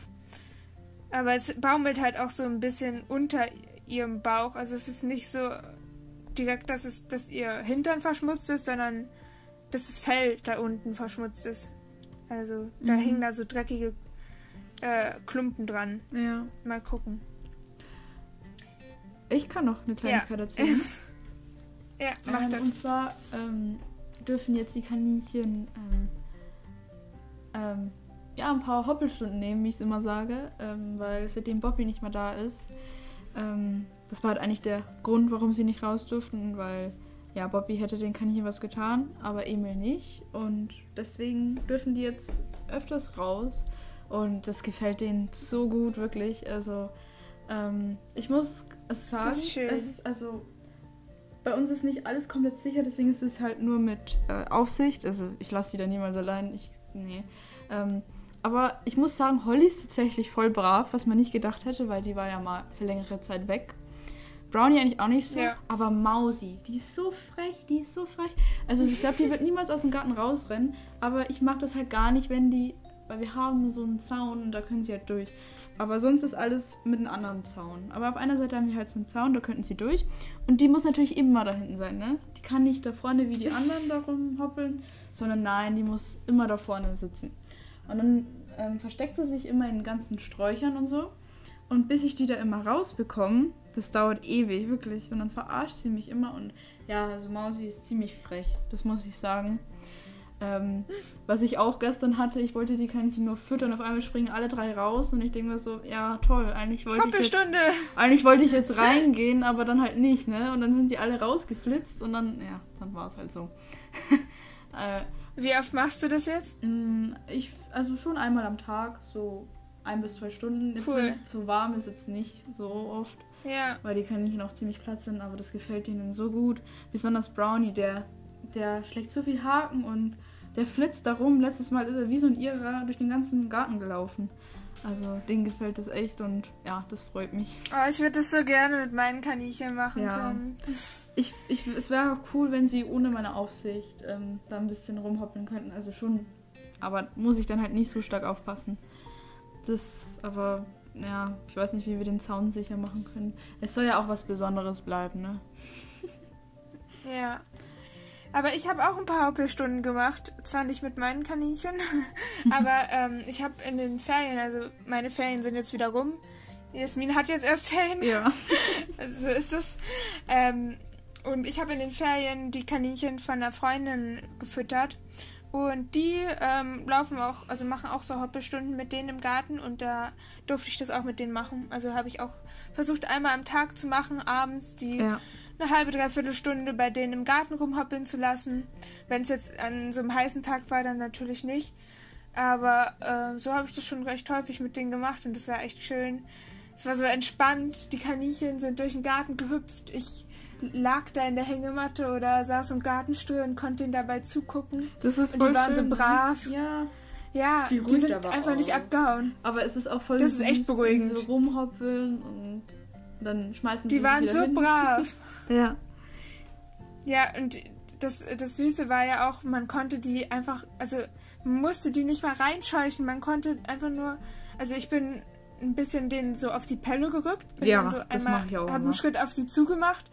Aber es baumelt halt auch so ein bisschen unter ihrem Bauch. Also es ist nicht so direkt, dass es, dass ihr Hintern verschmutzt ist, sondern dass das Fell da unten verschmutzt ist. Also da Mhm. hängen da so dreckige äh, Klumpen dran. Ja. Mal gucken. Ich kann noch eine Kleinigkeit erzählen. Ja, mach ähm, das. Und zwar ähm, dürfen jetzt die Kaninchen ähm, ähm, ja, ein paar Hoppelstunden nehmen, wie ich es immer sage, ähm, weil seitdem Bobby nicht mehr da ist, ähm, das war halt eigentlich der Grund, warum sie nicht raus durften, weil ja, Bobby hätte den Kaninchen was getan, aber Emil nicht und deswegen dürfen die jetzt öfters raus und das gefällt denen so gut, wirklich, also ähm, ich muss es sagen, Das ist schön. es ist also bei uns ist nicht alles komplett sicher, deswegen ist es halt nur mit äh, Aufsicht. Also ich lasse sie da niemals allein. Ich, nee. Ähm, aber ich muss sagen, Holly ist tatsächlich voll brav, was man nicht gedacht hätte, weil die war ja mal für längere Zeit weg. Brownie eigentlich auch nicht so, Ja. aber Mausi, die ist so frech, die ist so frech. Also ich glaube, die wird niemals aus dem Garten rausrennen, aber ich mag das halt gar nicht, wenn die, weil wir haben so einen Zaun und da können sie halt durch. Aber sonst ist alles mit einem anderen Zaun. Aber auf einer Seite haben wir halt so einen Zaun, da könnten sie durch. Und die muss natürlich immer da hinten sein, ne? Die kann nicht da vorne wie die anderen da rumhoppeln, sondern nein, die muss immer da vorne sitzen. Und dann ähm, versteckt sie sich immer in ganzen Sträuchern und so. Und bis ich die da immer rausbekomme, das dauert ewig, wirklich. Und dann verarscht sie mich immer. Und ja, also Mausi ist ziemlich frech, das muss ich sagen. Ähm, was ich auch gestern hatte, ich wollte die Kaninchen nur füttern, auf einmal springen alle drei raus und ich denke mir so, ja toll, eigentlich wollte ich jetzt, eigentlich wollte ich jetzt reingehen, aber dann halt nicht, ne? Und dann sind die alle rausgeflitzt und dann, ja, dann war es halt so. äh, Wie oft machst du das jetzt? mh, ich, also schon einmal am Tag, so ein bis zwei Stunden. Jetzt, Cool. wenn es so warm ist, jetzt nicht so oft, Ja. weil die Kaninchen auch ziemlich platt sind, aber das gefällt ihnen so gut. Besonders Brownie, der, der schlägt so viel Haken und der flitzt da rum. Letztes Mal ist er wie so ein Irrer durch den ganzen Garten gelaufen. Also, denen gefällt das echt und ja, das freut mich. Oh, ich würde das so gerne mit meinen Kaninchen machen Ja. können. Ich, ich, es wäre auch cool, wenn sie ohne meine Aufsicht ähm, da ein bisschen rumhoppeln könnten. Also schon, aber muss ich dann halt nicht so stark aufpassen. Das, aber ja, ich weiß nicht, wie wir den Zaun sicher machen können. Es soll ja auch was Besonderes bleiben, ne? Ja. Aber ich habe auch ein paar Hoppelstunden gemacht. Zwar nicht mit meinen Kaninchen, aber ähm, ich habe in den Ferien, also meine Ferien sind jetzt wieder rum. Jasmin hat jetzt erst Ferien. Ja. Also so ist es. Ähm, und ich habe in den Ferien die Kaninchen von einer Freundin gefüttert. Und die ähm, laufen auch, also machen auch so Hoppelstunden mit denen im Garten und da durfte ich das auch mit denen machen. Also habe ich auch versucht, einmal am Tag zu machen, abends die Ja. eine halbe, dreiviertel Stunde bei denen im Garten rumhoppeln zu lassen. Wenn es jetzt an so einem heißen Tag war, dann natürlich nicht. Aber äh, so habe ich das schon recht häufig mit denen gemacht und das war echt schön. Es war so entspannt. Die Kaninchen sind durch den Garten gehüpft. Ich lag da in der Hängematte oder saß im Gartenstuhl und konnte ihnen dabei zugucken. Das ist Und voll die waren schön, so ne? brav. Ja. Ja, Das die sind einfach nicht auch. abgehauen. Aber es ist auch voll Das ist echt beruhigend. Sie so rumhoppeln und dann schmeißen sie Die sich waren so hin. brav. Ja. Ja, und das, das Süße war ja auch, man konnte die einfach, also man musste die nicht mal reinscheuchen, man konnte einfach nur, also ich bin ein bisschen denen so auf die Pelle gerückt, bin Ja, so das einmal, mach ich auch hab einen immer. Schritt auf die zugemacht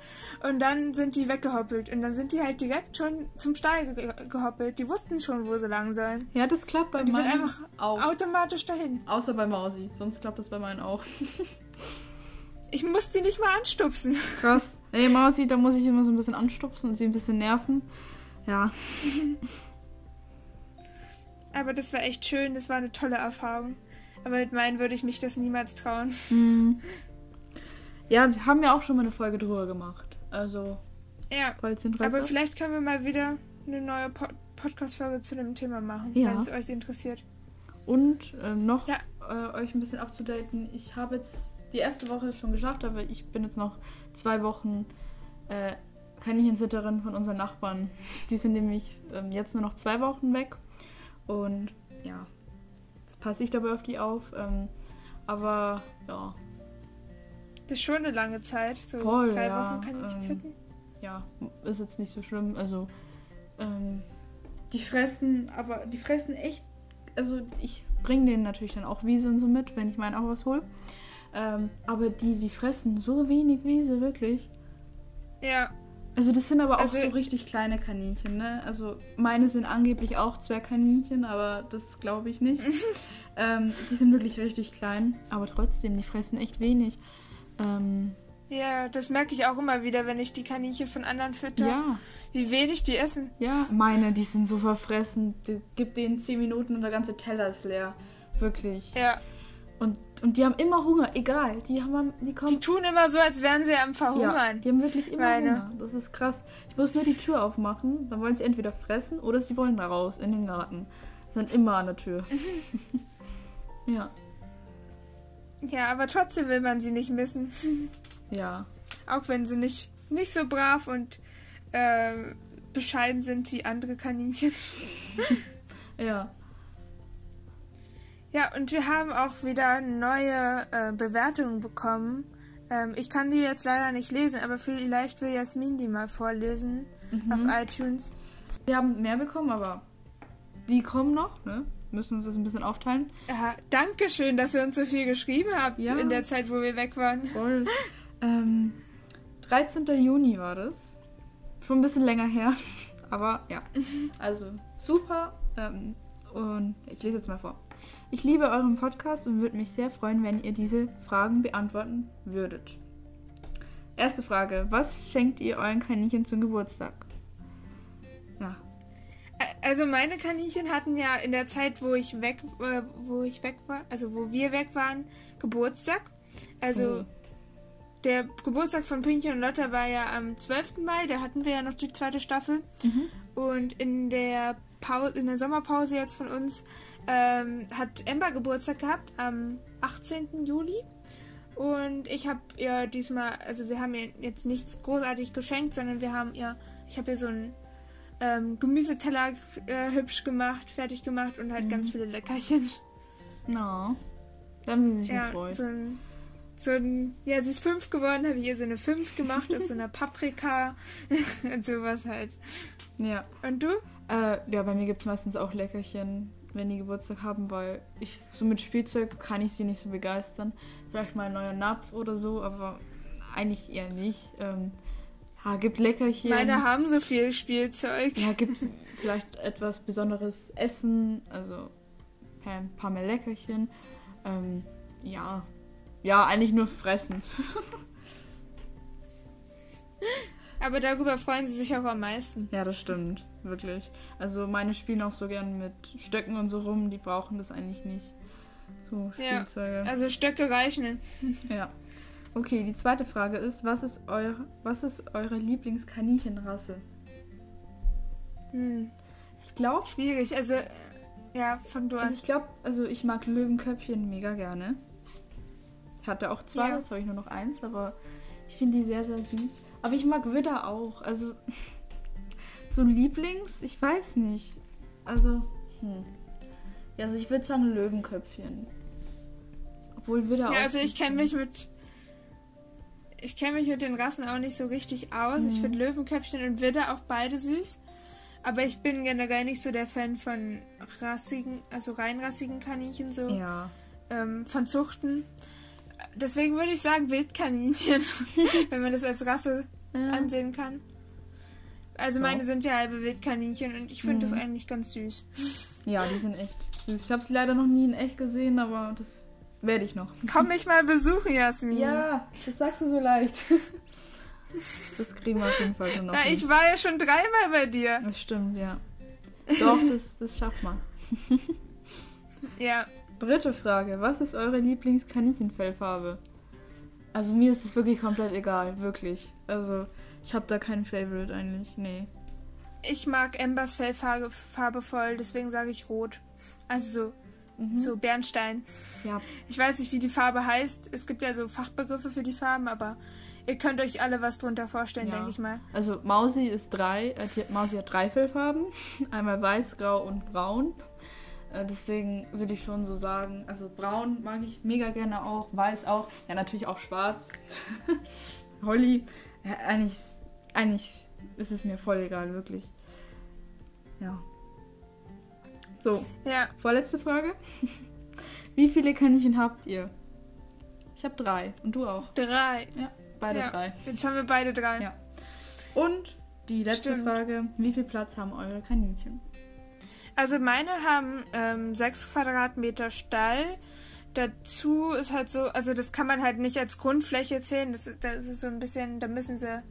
und dann sind die weggehoppelt und dann sind die halt direkt schon zum Stall ge gehoppelt. Die wussten schon, wo sie lang sollen. Ja, das klappt bei Und die sind meinen einfach auch. automatisch dahin. Außer bei Mausi. Sonst klappt das bei meinen auch. Ich muss die nicht mal anstupsen. Krass. Ey, Mausi, da muss ich immer so ein bisschen anstupsen und sie ein bisschen nerven. Ja. Aber das war echt schön, das war eine tolle Erfahrung. Aber mit meinen würde ich mich das niemals trauen. Mhm. Ja, haben ja auch schon mal eine Folge drüber gemacht. Also, Ja, falls Interesse. Aber vielleicht können wir mal wieder eine neue po Podcast-Folge zu dem Thema machen, Ja. wenn es euch interessiert. Und ähm, noch Ja. äh, euch ein bisschen abzudaten. Ich habe jetzt die erste Woche schon geschafft, aber ich bin jetzt noch zwei Wochen äh, Kaninchensitterin von unseren Nachbarn. Die sind nämlich ähm, jetzt nur noch zwei Wochen weg. Und ja, passe ich dabei auf die auf. Ähm, aber ja, Das ist schon eine lange Zeit. So Voll, drei ja, Wochen kann ich ähm, zitten. ja, ist jetzt nicht so schlimm. Also, ähm, die fressen, aber die fressen echt. Also, ich bringe denen natürlich dann auch Wiese und so mit, wenn ich meinen auch was hole. Ähm, aber die, die fressen so wenig Wiese, wirklich. Ja, Also das sind aber auch Also- so richtig kleine Kaninchen, ne? Also meine sind angeblich auch Zwergkaninchen, aber das glaube ich nicht. ähm, die sind wirklich richtig klein, aber trotzdem, die fressen echt wenig. Ähm, Ja, das merke ich auch immer wieder, wenn ich die Kaninchen von anderen fütter. ja, Wie wenig die essen. ja. Meine, die sind so verfressen. Die, gib denen 10 Minuten und der ganze Teller ist leer. Wirklich. Ja. Und, und die haben immer Hunger, egal. Die haben die Die kommen. tun immer so, als wären sie am Ja, Verhungern. die haben wirklich immer Meine. Hunger. Das ist krass. Ich muss nur die Tür aufmachen, dann wollen sie entweder fressen oder sie wollen da raus in den Garten. Sind immer an der Tür. ja, Ja, aber trotzdem will man sie nicht missen. ja. Auch wenn sie nicht, nicht so brav und äh, bescheiden sind wie andere Kaninchen. Ja. Ja, und wir haben auch wieder neue äh, Bewertungen bekommen. Ähm, ich kann die jetzt leider nicht lesen, aber vielleicht will Jasmin die mal vorlesen auf iTunes. Wir haben mehr bekommen, aber die kommen noch, ne? Müssen uns das ein bisschen aufteilen. Ja, danke schön, dass ihr uns so viel geschrieben habt Ja. in der Zeit, wo wir weg waren. Voll. ähm, 13. Juni war das. Schon ein bisschen länger her. Aber ja. Also super. Ähm, und ich lese jetzt mal vor. Ich liebe euren Podcast und würde mich sehr freuen, wenn ihr diese Fragen beantworten würdet. Erste Frage. Was schenkt ihr euren Kaninchen zum Geburtstag? Ja. Also meine Kaninchen hatten ja in der Zeit, wo ich weg, äh, wo ich weg war, also wo wir weg waren, Geburtstag. Also Oh. der Geburtstag von Pinchen und Lotta war ja am 12. Mai, da hatten wir ja noch die zweite Staffel. Und in der Pause, in der Sommerpause jetzt von uns ähm, hat Ember Geburtstag gehabt am 18. Juli. Und ich habe ihr diesmal, also wir haben ihr jetzt nichts großartig geschenkt, sondern wir haben ihr, ich habe ihr so einen ähm, Gemüseteller äh, hübsch gemacht, fertig gemacht und halt ganz viele Leckerchen. No. Da haben sie sich Ja, gefreut. so ein, so ein, ja, sie ist fünf geworden, habe ich ihr so eine fünf gemacht aus so einer Paprika und sowas halt. Ja. Und du? Äh, ja, bei mir gibt es meistens auch Leckerchen, wenn die Geburtstag haben, weil ich so mit Spielzeug kann ich sie nicht so begeistern. Vielleicht mal ein neuer Napf oder so, aber eigentlich eher nicht. Ähm, ja, gibt Leckerchen. Meine haben so viel Spielzeug. ja, gibt vielleicht etwas besonderes Essen, also ein paar mehr Leckerchen. Ähm, ja. Ja, eigentlich nur fressen. Aber darüber freuen sie sich auch am meisten. Ja, das stimmt, wirklich. Also meine spielen auch so gern mit Stöcken und so rum, die brauchen das eigentlich nicht. So Ja. Spielzeuge. Also Stöcke reichen. Ja. Okay, die zweite Frage ist, was ist, eure, was ist eure Lieblingskaninchenrasse? Hm, Ich glaube, schwierig. Also, äh, ja, fang du also an. ich glaube, also ich mag Löwenköpfchen mega gerne. Ich hatte auch zwei, Ja. jetzt habe ich nur noch eins, aber ich finde die sehr, sehr süß. Aber ich mag Widder auch. Also so Lieblings, ich weiß nicht. Also, hm. Ja, also ich würde sagen Löwenköpfchen. Obwohl Widder auch. Ja, also ich kenne mich mit. Ich kenne mich mit den Rassen auch nicht so richtig aus. Ich Mhm. finde Löwenköpfchen und Widder auch beide süß. Aber ich bin generell nicht so der Fan von rassigen, also reinrassigen Kaninchen, so Ja. ähm, von Zuchten. Deswegen würde ich sagen Wildkaninchen, wenn man das als Rasse ja. ansehen kann. Also meine sind ja halbe Wildkaninchen und ich finde Mhm. das eigentlich ganz süß. Ja, die sind echt süß. Ich habe sie leider noch nie in echt gesehen, aber das werde ich noch. Komm mich mal besuchen, Jasmin. Ja, das sagst du so leicht. Das kriegen wir auf jeden Fall noch. Na, hin. ich war ja schon dreimal bei dir. Das stimmt, ja. Doch, das, das schafft man. Ja. Dritte Frage. Was ist eure Lieblingskaninchenfellfarbe? Also mir ist es wirklich komplett egal, wirklich. Also ich habe da keinen Favorite eigentlich, nee. Ich mag Embers Fellfarbe Farbe voll, deswegen sage ich rot. Also so, Mhm. so Bernstein. Ja, Ich weiß nicht, wie die Farbe heißt. Es gibt ja so Fachbegriffe für die Farben, aber ihr könnt euch alle was drunter vorstellen, Ja. denke ich mal. also Mausi ist drei, äh, die, Mausi hat drei Fellfarben. Einmal weiß, grau und braun. Äh, deswegen würde ich schon so sagen, also braun mag ich mega gerne auch, weiß auch, ja natürlich auch schwarz. Holly, ja, eigentlich, eigentlich ist es mir voll egal, wirklich. Ja. So, Ja, vorletzte Frage. Wie viele Kaninchen habt ihr? Ich habe drei und du auch. drei. Ja, beide Ja. drei. Jetzt haben wir beide drei. Ja. Und die letzte Stimmt. Frage: Wie viel Platz haben eure Kaninchen? Also meine haben ähm, 6 Quadratmeter Stall. Dazu ist halt so, also das kann man halt nicht als Grundfläche zählen. Das, ist- das ist so ein bisschen, da müssen sie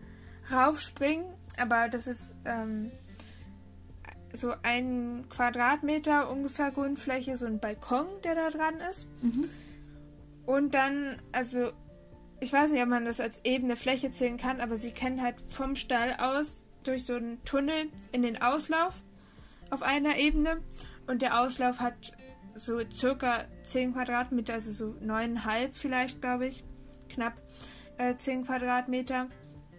raufspringen. Aber das ist ähm, so ein Quadratmeter ungefähr Grundfläche, so ein Balkon, der da dran ist. Mhm. Und dann, also, ich weiß nicht, ob man das als ebene Fläche zählen kann, aber sie kennen halt vom Stall aus durch so einen Tunnel in den Auslauf auf einer Ebene. Und der Auslauf hat so circa 10 Quadratmeter, also so neuneinhalb vielleicht, glaube ich. Knapp äh, 10 Quadratmeter.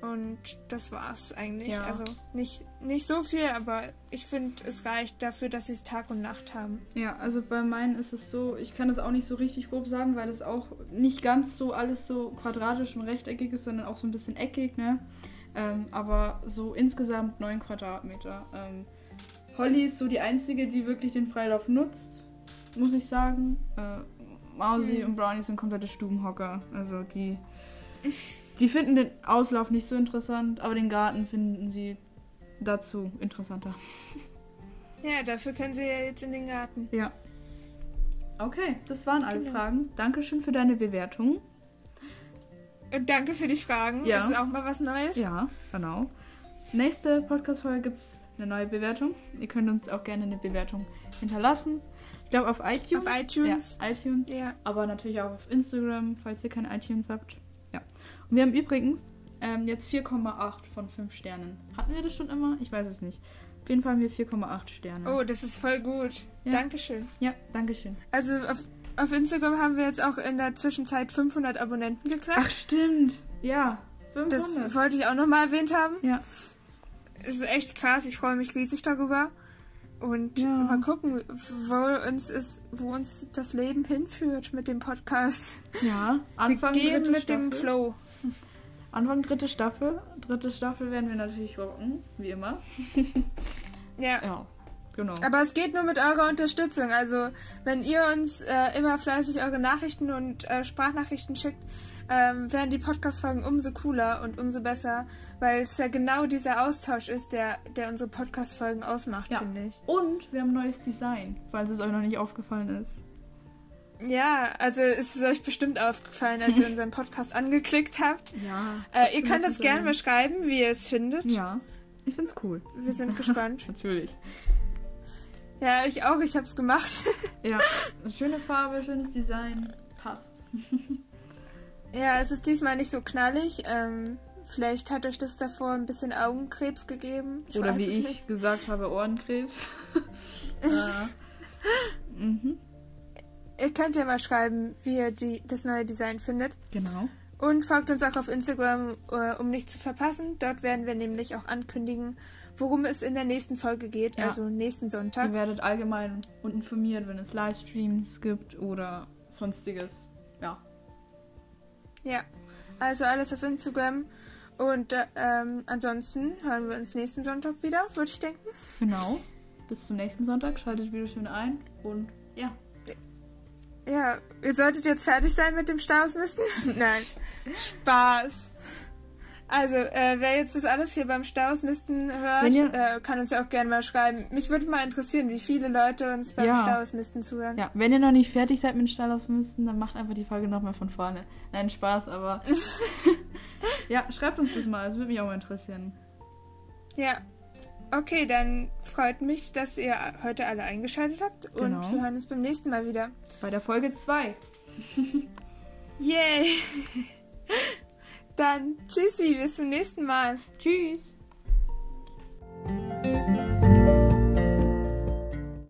Und das war's eigentlich. Ja. Also nicht, nicht so viel, aber ich finde, es reicht dafür, dass sie es Tag und Nacht haben. Ja, also bei meinen ist es so, ich kann das auch nicht so richtig grob sagen, weil es auch nicht ganz so alles so quadratisch und rechteckig ist, sondern auch so ein bisschen eckig, ne? Ähm, aber so insgesamt 9 Quadratmeter. Ähm, Holly ist so die einzige, die wirklich den Freilauf nutzt, muss ich sagen. Äh, Mausi Hm. und Brownie sind komplette Stubenhocker. Also die, die finden den Auslauf nicht so interessant, aber den Garten finden sie dazu interessanter. Ja, dafür können sie ja jetzt in den Garten. Ja. Okay, das waren alle Genau. Fragen. Dankeschön für deine Bewertung. Und danke für die Fragen. Ja. Das ist auch mal was Neues. Ja, genau. Nächste Podcast-Folge gibt es eine neue Bewertung. Ihr könnt uns auch gerne eine Bewertung hinterlassen. Ich glaube auf iTunes. Auf iTunes. Ja, iTunes. Ja. Aber natürlich auch auf Instagram, falls ihr kein iTunes habt. Ja. Und wir haben übrigens ähm, jetzt 4,8 von 5 Sternen. Hatten wir das schon immer? Ich weiß es nicht. Auf jeden Fall haben wir 4,8 Sterne. Oh, das ist voll gut. Ja. Dankeschön. Ja, Dankeschön. Also auf, auf Instagram haben wir jetzt auch in der Zwischenzeit 500 Abonnenten geknackt. Ach, stimmt. Ja, 500. das wollte ich auch nochmal erwähnt haben. ja. Es ist echt krass. Ich freue mich riesig darüber. Und Ja. mal gucken, wo uns, ist, wo uns das Leben hinführt mit dem Podcast. Ja, Anfang wir gehen mit dem Staffel. Flow. Anfang dritte Staffel. Dritte Staffel werden wir natürlich rocken, wie immer. Ja. Ja, genau. Aber es geht nur mit eurer Unterstützung. Also, wenn ihr uns äh, immer fleißig eure Nachrichten und äh, Sprachnachrichten schickt, ähm, werden die Podcast-Folgen umso cooler und umso besser, weil es ja genau dieser Austausch ist, der, der unsere Podcast-Folgen ausmacht, Ja. finde ich. Und wir haben neues Design, falls es euch noch nicht aufgefallen ist. Ja, also es ist euch bestimmt aufgefallen, als ihr unseren Podcast angeklickt habt. Ja. Äh, ihr könnt das gerne mal schreiben, wie ihr es findet. Ja, ich find's cool. Wir sind gespannt. Natürlich. ja, ich auch. Ich hab's gemacht. Ja, schöne Farbe, schönes Design. Passt. Ja, es ist diesmal nicht so knallig. Ähm, vielleicht hat euch das davor ein bisschen Augenkrebs gegeben. Ich Oder wie ich Nicht. gesagt habe, Ohrenkrebs. äh, mhm. Ihr könnt ja mal schreiben, wie ihr die, das neue Design findet. Genau. Und folgt uns auch auf Instagram, äh, um nichts zu verpassen. Dort werden wir nämlich auch ankündigen, worum es in der nächsten Folge geht, Ja. also nächsten Sonntag. Ihr werdet allgemein informiert, wenn es Livestreams gibt oder sonstiges. Ja. Also alles auf Instagram. Und äh, ähm, ansonsten hören wir uns nächsten Sonntag wieder, würde ich denken. Genau. Bis zum nächsten Sonntag. Schaltet wieder schön ein. Und ja. Ja, ihr solltet jetzt fertig sein mit dem Stausmisten. Nein, Spaß. Also, äh, wer jetzt das alles hier beim Stausmisten hört, ihr- äh, kann uns ja auch gerne mal schreiben. Mich würde mal interessieren, wie viele Leute uns beim Ja. Stausmisten zuhören. Ja, wenn ihr noch nicht fertig seid mit dem Stall ausmisten, dann macht einfach die Folge nochmal von vorne. Nein, Spaß, aber. ja, schreibt uns das mal, das würde mich auch mal interessieren. Ja. Okay, dann freut mich, dass ihr heute alle eingeschaltet habt. Genau. Und wir hören uns beim nächsten Mal wieder. Bei der Folge 2. Yay! Dann tschüssi, bis zum nächsten Mal. Tschüss.